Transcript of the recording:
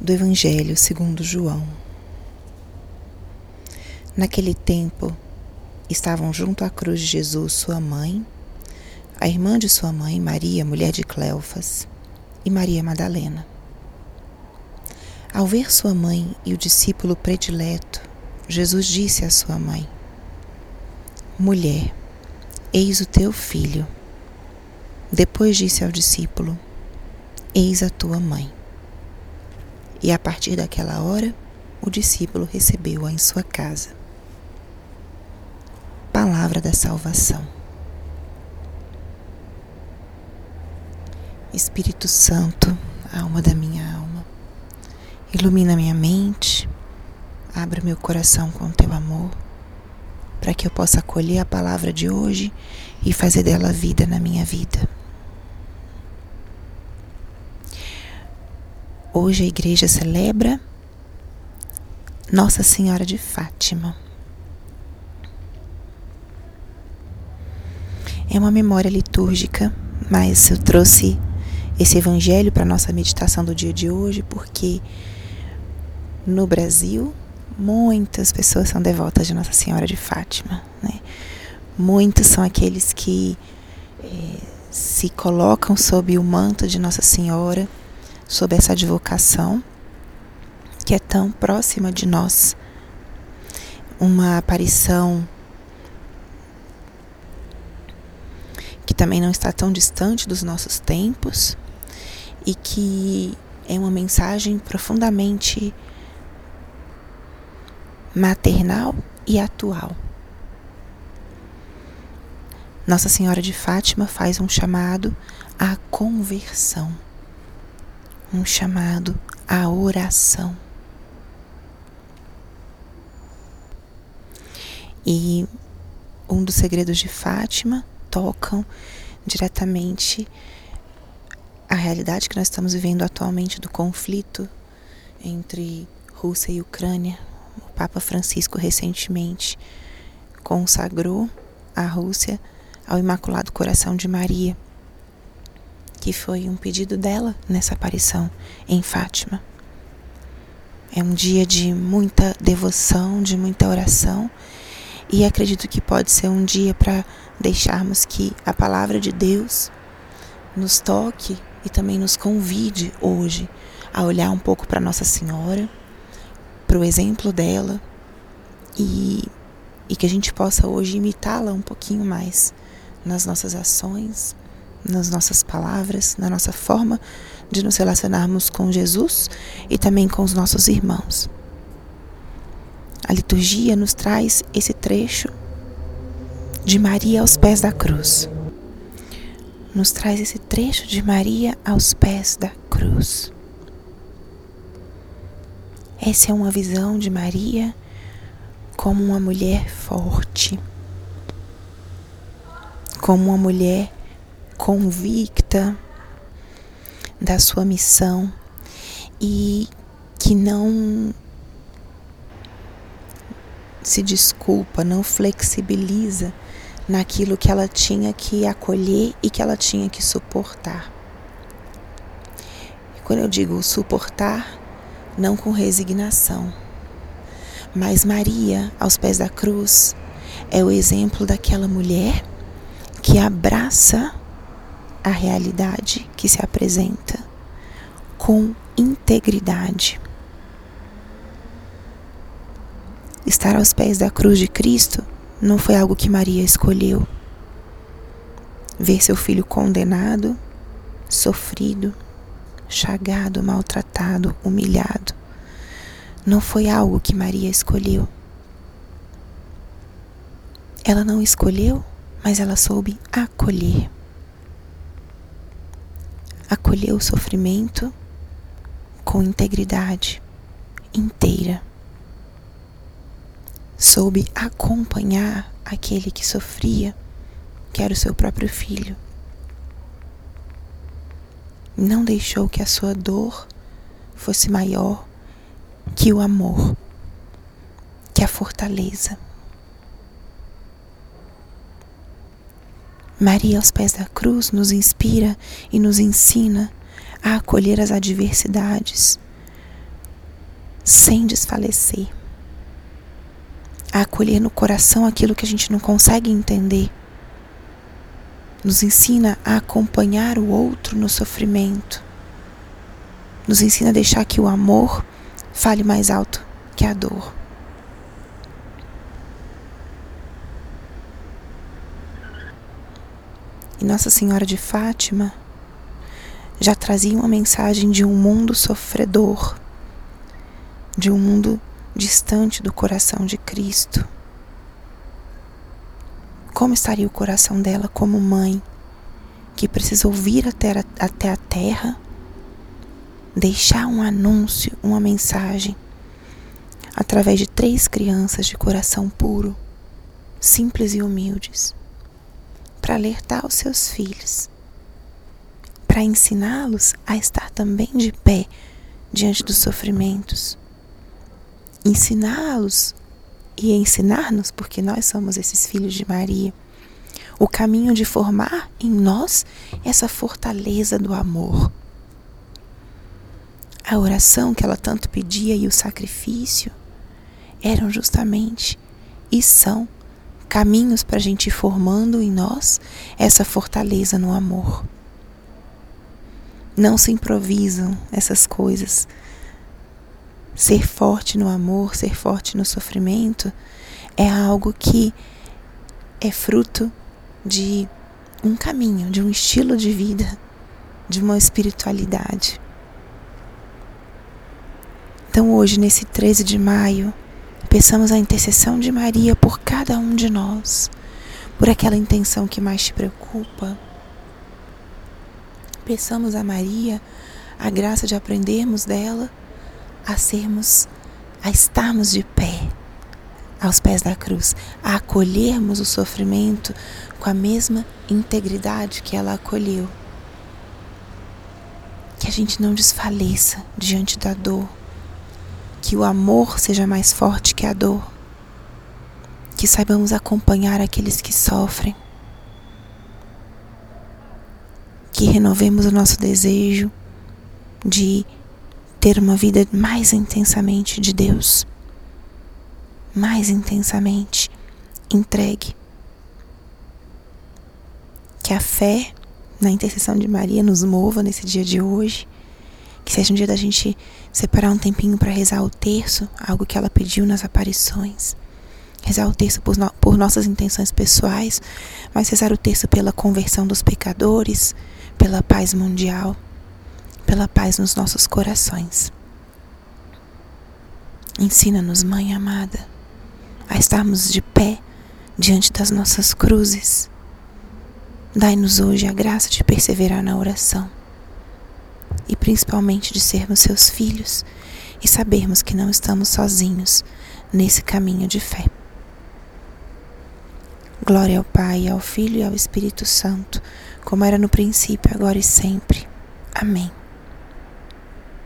do Evangelho segundo João. Naquele tempo, estavam junto à cruz de Jesus sua mãe, a irmã de sua mãe, Maria, mulher de Cleofas, e Maria Madalena. Ao ver sua mãe e o discípulo predileto, Jesus disse à sua mãe: Mulher, eis o teu filho. Depois disse ao discípulo: Eis a tua mãe. E a partir daquela hora, o discípulo recebeu-a em sua casa. Palavra da salvação. Espírito Santo, alma da minha alma, ilumina minha mente, abra meu coração com teu amor, para que eu possa acolher a palavra de hoje e fazer dela vida na minha vida. Hoje a igreja celebra Nossa Senhora de Fátima. É uma memória litúrgica, mas eu trouxe esse evangelho para nossa meditação do dia de hoje porque no Brasil muitas pessoas são devotas de Nossa Senhora de Fátima, né? Muitos são aqueles que é, se colocam sob o manto de Nossa Senhora sob essa advocação que é tão próxima de nós. Uma aparição que também não está tão distante dos nossos tempos e que é uma mensagem profundamente maternal e atual. Nossa Senhora de Fátima faz um chamado à conversão um chamado à oração. E um dos segredos de Fátima tocam diretamente a realidade que nós estamos vivendo atualmente do conflito entre Rússia e Ucrânia. O Papa Francisco recentemente consagrou a Rússia ao Imaculado Coração de Maria que foi um pedido dela nessa aparição em Fátima. É um dia de muita devoção, de muita oração, e acredito que pode ser um dia para deixarmos que a palavra de Deus nos toque e também nos convide hoje a olhar um pouco para Nossa Senhora, para o exemplo dela e, e que a gente possa hoje imitá-la um pouquinho mais nas nossas ações, nas nossas palavras, na nossa forma de nos relacionarmos com Jesus e também com os nossos irmãos. A liturgia nos traz esse trecho de Maria aos pés da cruz. Nos traz esse trecho de Maria aos pés da cruz. Essa é uma visão de Maria como uma mulher forte, como uma mulher convicta da sua missão e que não se desculpa, não flexibiliza naquilo que ela tinha que acolher e que ela tinha que suportar. E quando eu digo suportar, não com resignação, mas Maria, aos pés da cruz, é o exemplo daquela mulher que abraça a realidade que se apresenta com integridade. Estar aos pés da cruz de Cristo não foi algo que Maria escolheu. Ver seu filho condenado, sofrido, chagado, maltratado, humilhado, não foi algo que Maria escolheu. Ela não escolheu, mas ela soube acolher acolheu o sofrimento com integridade inteira. Soube acompanhar aquele que sofria, que era o seu próprio filho. Não deixou que a sua dor fosse maior que o amor, que a fortaleza. Maria, aos pés da cruz, nos inspira e nos ensina a acolher as adversidades sem desfalecer, a acolher no coração aquilo que a gente não consegue entender. Nos ensina a acompanhar o outro no sofrimento. Nos ensina a deixar que o amor fale mais alto que a dor. E Nossa Senhora de Fátima já trazia uma mensagem de um mundo sofredor, de um mundo distante do coração de Cristo. Como estaria o coração dela como mãe, que precisou vir até a, até a terra, deixar um anúncio, uma mensagem, através de três crianças de coração puro, simples e humildes, para alertar os seus filhos para ensiná-los a estar também de pé diante dos sofrimentos. Ensiná-los e ensinar-nos, porque nós somos esses filhos de Maria, o caminho de formar em nós essa fortaleza do amor. A oração que ela tanto pedia e o sacrifício eram justamente e são caminhos para a gente ir formando em nós essa fortaleza no amor. Não se improvisam essas coisas. Ser forte no amor, ser forte no sofrimento é algo que é fruto de um caminho, de um estilo de vida, de uma espiritualidade. Então, hoje, nesse 13 de maio, peçamos a intercessão de Maria por cada um de nós, por aquela intenção que mais te preocupa, Peçamos a Maria a graça de aprendermos dela a sermos, a estarmos de pé aos pés da cruz, a acolhermos o sofrimento com a mesma integridade que ela acolheu. Que a gente não desfaleça diante da dor, que o amor seja mais forte que a dor, que saibamos acompanhar aqueles que sofrem que renovemos o nosso desejo de ter uma vida mais intensamente de Deus, mais intensamente entregue. Que a fé na intercessão de Maria nos mova nesse dia de hoje. Que seja um dia da gente separar um tempinho para rezar o terço, algo que ela pediu nas aparições. Rezar o terço por, no, por nossas intenções pessoais, mas rezar o terço pela conversão dos pecadores, pela paz mundial, pela paz nos nossos corações. Ensina-nos, Mãe amada, a estarmos de pé diante das nossas cruzes. Dai-nos hoje a graça de perseverar na oração e principalmente de sermos seus filhos e sabermos que não estamos sozinhos nesse caminho de fé. Glória ao Pai, ao Filho e ao Espírito Santo como era no princípio, agora e sempre. Amém.